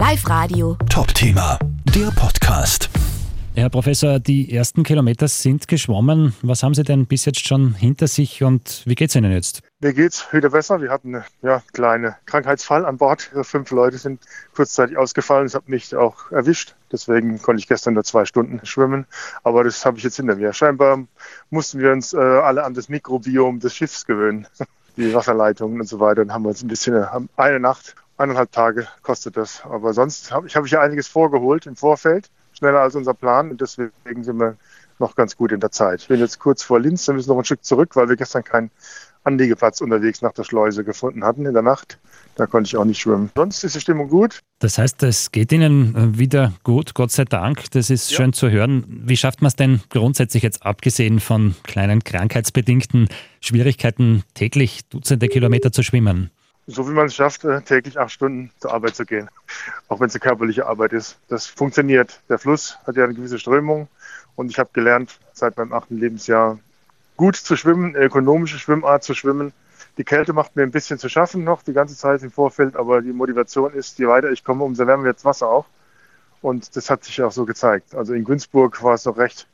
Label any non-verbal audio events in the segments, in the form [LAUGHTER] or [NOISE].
Live Radio. Top-Thema, der Podcast. Herr Professor, die ersten Kilometer sind geschwommen. Was haben Sie denn bis jetzt schon hinter sich und wie geht es Ihnen jetzt? Mir geht's wieder besser. Wir hatten einen ja, kleinen Krankheitsfall an Bord. Fünf Leute sind kurzzeitig ausgefallen. Das hat mich auch erwischt. Deswegen konnte ich gestern nur zwei Stunden schwimmen. Aber das habe ich jetzt hinter mir. Scheinbar mussten wir uns äh, alle an das Mikrobiom des Schiffs gewöhnen. [LAUGHS] Die Wasserleitungen und so weiter. Dann haben wir uns ein bisschen äh, eine Nacht eineinhalb Tage kostet das. Aber sonst habe ich, hab ich ja einiges vorgeholt im Vorfeld, schneller als unser Plan und deswegen sind wir noch ganz gut in der Zeit. Ich bin jetzt kurz vor Linz, wir müssen noch ein Stück zurück, weil wir gestern keinen Anliegeplatz unterwegs nach der Schleuse gefunden hatten in der Nacht. Da konnte ich auch nicht schwimmen. Sonst ist die Stimmung gut. Das heißt, es geht Ihnen wieder gut, Gott sei Dank. Das ist ja. schön zu hören. Wie schafft man es denn grundsätzlich jetzt, abgesehen von kleinen krankheitsbedingten Schwierigkeiten, täglich Dutzende Kilometer zu schwimmen? So wie man es schafft, äh, täglich acht Stunden zur Arbeit zu gehen, auch wenn es eine körperliche Arbeit ist. Das funktioniert. Der Fluss hat ja eine gewisse Strömung und ich habe gelernt, seit meinem achten Lebensjahr gut zu schwimmen, eine ökonomische Schwimmart zu schwimmen. Die Kälte macht mir ein bisschen zu schaffen noch, die ganze Zeit im Vorfeld, aber die Motivation ist, je weiter ich komme, umso wärmer wird das Wasser auch. Und das hat sich auch so gezeigt. Also in Günzburg war es noch recht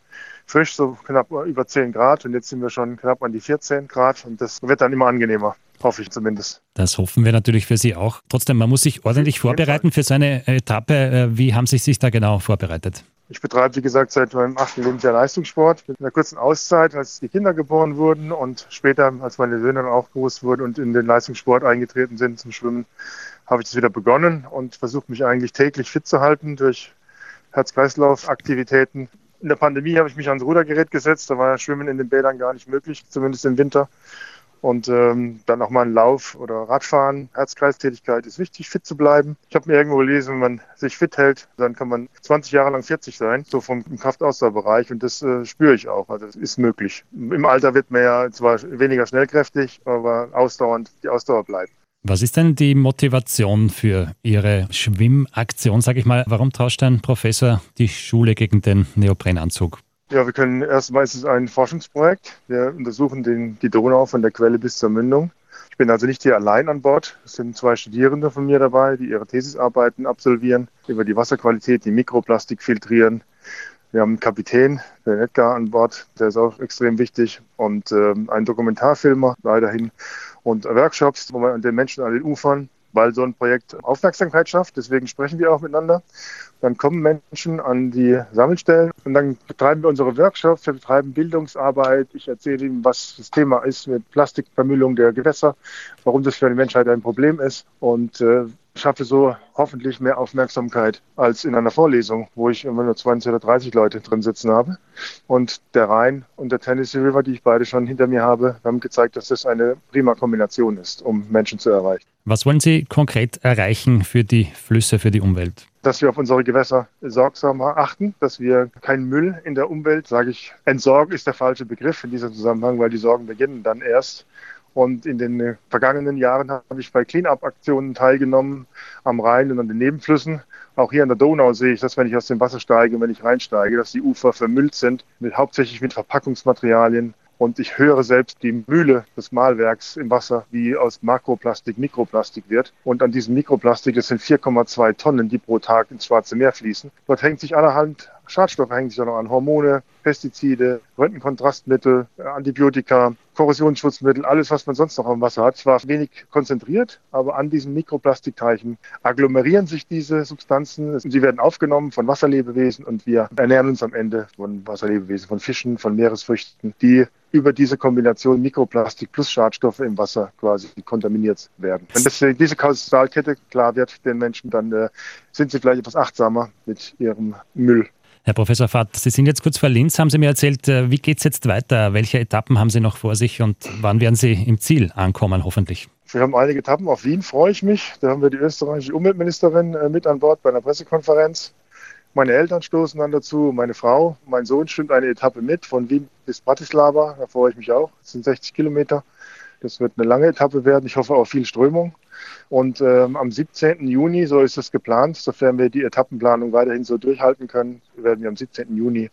frisch, so knapp über 10 Grad und jetzt sind wir schon knapp an die 14 Grad und das wird dann immer angenehmer. Hoffe ich zumindest. Das hoffen wir natürlich für Sie auch. Trotzdem, man muss sich ordentlich vorbereiten für so eine Etappe. Äh, wie haben Sie sich da genau vorbereitet? Ich betreibe, wie gesagt, seit meinem achten Lebensjahr Leistungssport mit einer kurzen Auszeit, als die Kinder geboren wurden und später, als meine Söhne dann auch groß wurden und in den Leistungssport eingetreten sind zum Schwimmen, habe ich das wieder begonnen und versuche mich eigentlich täglich fit zu halten durch Herz-Kreislauf-Aktivitäten. In der Pandemie habe ich mich ans Rudergerät gesetzt, da war Schwimmen in den Bädern gar nicht möglich, zumindest im Winter. Und ähm, dann auch mal ein Lauf oder Radfahren. Herzkreistätigkeit ist wichtig, fit zu bleiben. Ich habe mir irgendwo gelesen, wenn man sich fit hält, dann kann man 20 Jahre lang 40 sein, so vom Kraftausdauerbereich. Und das äh, spüre ich auch. Also es ist möglich. Im Alter wird man ja zwar weniger schnellkräftig, aber ausdauernd die Ausdauer bleibt. Was ist denn die Motivation für Ihre Schwimmaktion, sage ich mal? Warum tauscht ein Professor die Schule gegen den Neoprenanzug? Ja, wir können erstmal ist es ein Forschungsprojekt. Wir untersuchen den, die Donau von der Quelle bis zur Mündung. Ich bin also nicht hier allein an Bord. Es sind zwei Studierende von mir dabei, die ihre Thesisarbeiten absolvieren, über die Wasserqualität, die Mikroplastik filtrieren. Wir haben einen Kapitän, den Edgar, an Bord, der ist auch extrem wichtig, und ähm, einen Dokumentarfilmer weiterhin und Workshops, wo man den Menschen an den Ufern weil so ein Projekt Aufmerksamkeit schafft. Deswegen sprechen wir auch miteinander. Dann kommen Menschen an die Sammelstellen und dann betreiben wir unsere Workshops, wir betreiben Bildungsarbeit. Ich erzähle ihnen, was das Thema ist mit Plastikvermüllung der Gewässer, warum das für die Menschheit ein Problem ist und äh, schaffe so hoffentlich mehr Aufmerksamkeit als in einer Vorlesung, wo ich immer nur 20 oder 30 Leute drin sitzen habe. Und der Rhein und der Tennessee River, die ich beide schon hinter mir habe, haben gezeigt, dass das eine prima Kombination ist, um Menschen zu erreichen. Was wollen Sie konkret erreichen für die Flüsse, für die Umwelt? Dass wir auf unsere Gewässer sorgsamer achten, dass wir keinen Müll in der Umwelt, sage ich, entsorgen ist der falsche Begriff in diesem Zusammenhang, weil die Sorgen beginnen dann erst, und in den äh, vergangenen Jahren habe ich bei Cleanup-Aktionen teilgenommen am Rhein und an den Nebenflüssen. Auch hier an der Donau sehe ich, dass wenn ich aus dem Wasser steige, wenn ich reinsteige, dass die Ufer vermüllt sind, mit, hauptsächlich mit Verpackungsmaterialien. Und ich höre selbst die Mühle des Mahlwerks im Wasser, wie aus Makroplastik Mikroplastik wird. Und an diesem Mikroplastik, das sind 4,2 Tonnen, die pro Tag ins Schwarze Meer fließen. Dort hängt sich allerhand Schadstoffe hängen sich auch noch an Hormone, Pestizide, Röntgenkontrastmittel, Antibiotika, Korrosionsschutzmittel, alles, was man sonst noch am Wasser hat. Zwar wenig konzentriert, aber an diesen Mikroplastikteichen agglomerieren sich diese Substanzen. Sie werden aufgenommen von Wasserlebewesen und wir ernähren uns am Ende von Wasserlebewesen, von Fischen, von Meeresfrüchten, die über diese Kombination Mikroplastik plus Schadstoffe im Wasser quasi kontaminiert werden. Wenn das, diese Kausalkette klar wird den Menschen, dann äh, sind sie vielleicht etwas achtsamer mit ihrem Müll. Herr Professor Fatt, Sie sind jetzt kurz vor Linz, haben Sie mir erzählt, äh, wie geht es jetzt weiter? Welche Etappen haben Sie noch vor sich und wann werden Sie im Ziel ankommen, hoffentlich? Wir haben einige Etappen. Auf Wien freue ich mich. Da haben wir die österreichische Umweltministerin äh, mit an Bord bei einer Pressekonferenz. Meine Eltern stoßen dann dazu, meine Frau, mein Sohn stimmt eine Etappe mit, von Wien bis Bratislava. Da freue ich mich auch. Das sind 60 Kilometer. Das wird eine lange Etappe werden. Ich hoffe auf viel Strömung. Und ähm, am 17. Juni, so ist es geplant, sofern wir die Etappenplanung weiterhin so durchhalten können, werden wir am 17. Juni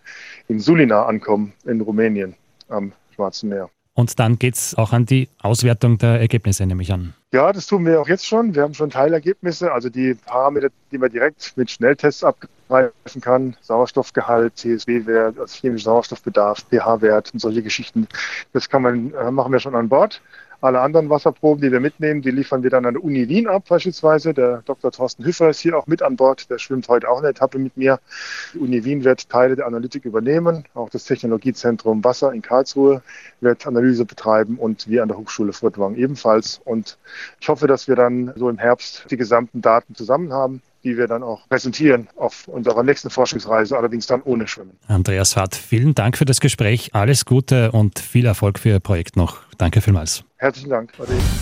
in Sulina ankommen, in Rumänien am Schwarzen Meer. Und dann geht es auch an die Auswertung der Ergebnisse, nehme ich an. Ja, das tun wir auch jetzt schon. Wir haben schon Teilergebnisse, also die Parameter, die man direkt mit Schnelltests abgreifen kann. Sauerstoffgehalt, CSW-Wert, also chemischer Sauerstoffbedarf, pH-Wert und solche Geschichten. Das kann man, äh, machen wir schon an Bord. Alle anderen Wasserproben, die wir mitnehmen, die liefern wir dann an der Uni Wien ab, beispielsweise. Der Dr. Thorsten Hüffer ist hier auch mit an Bord. Der schwimmt heute auch eine Etappe mit mir. Die Uni Wien wird Teile der Analytik übernehmen. Auch das Technologiezentrum Wasser in Karlsruhe wird Analyse betreiben und wir an der Hochschule Furtwang ebenfalls. Und ich hoffe, dass wir dann so im Herbst die gesamten Daten zusammen haben die wir dann auch präsentieren auf unserer nächsten Forschungsreise, allerdings dann ohne Schwimmen. Andreas Fahrt, vielen Dank für das Gespräch. Alles Gute und viel Erfolg für Ihr Projekt noch. Danke vielmals. Herzlichen Dank.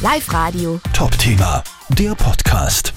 Live Radio. Top Thema, der Podcast.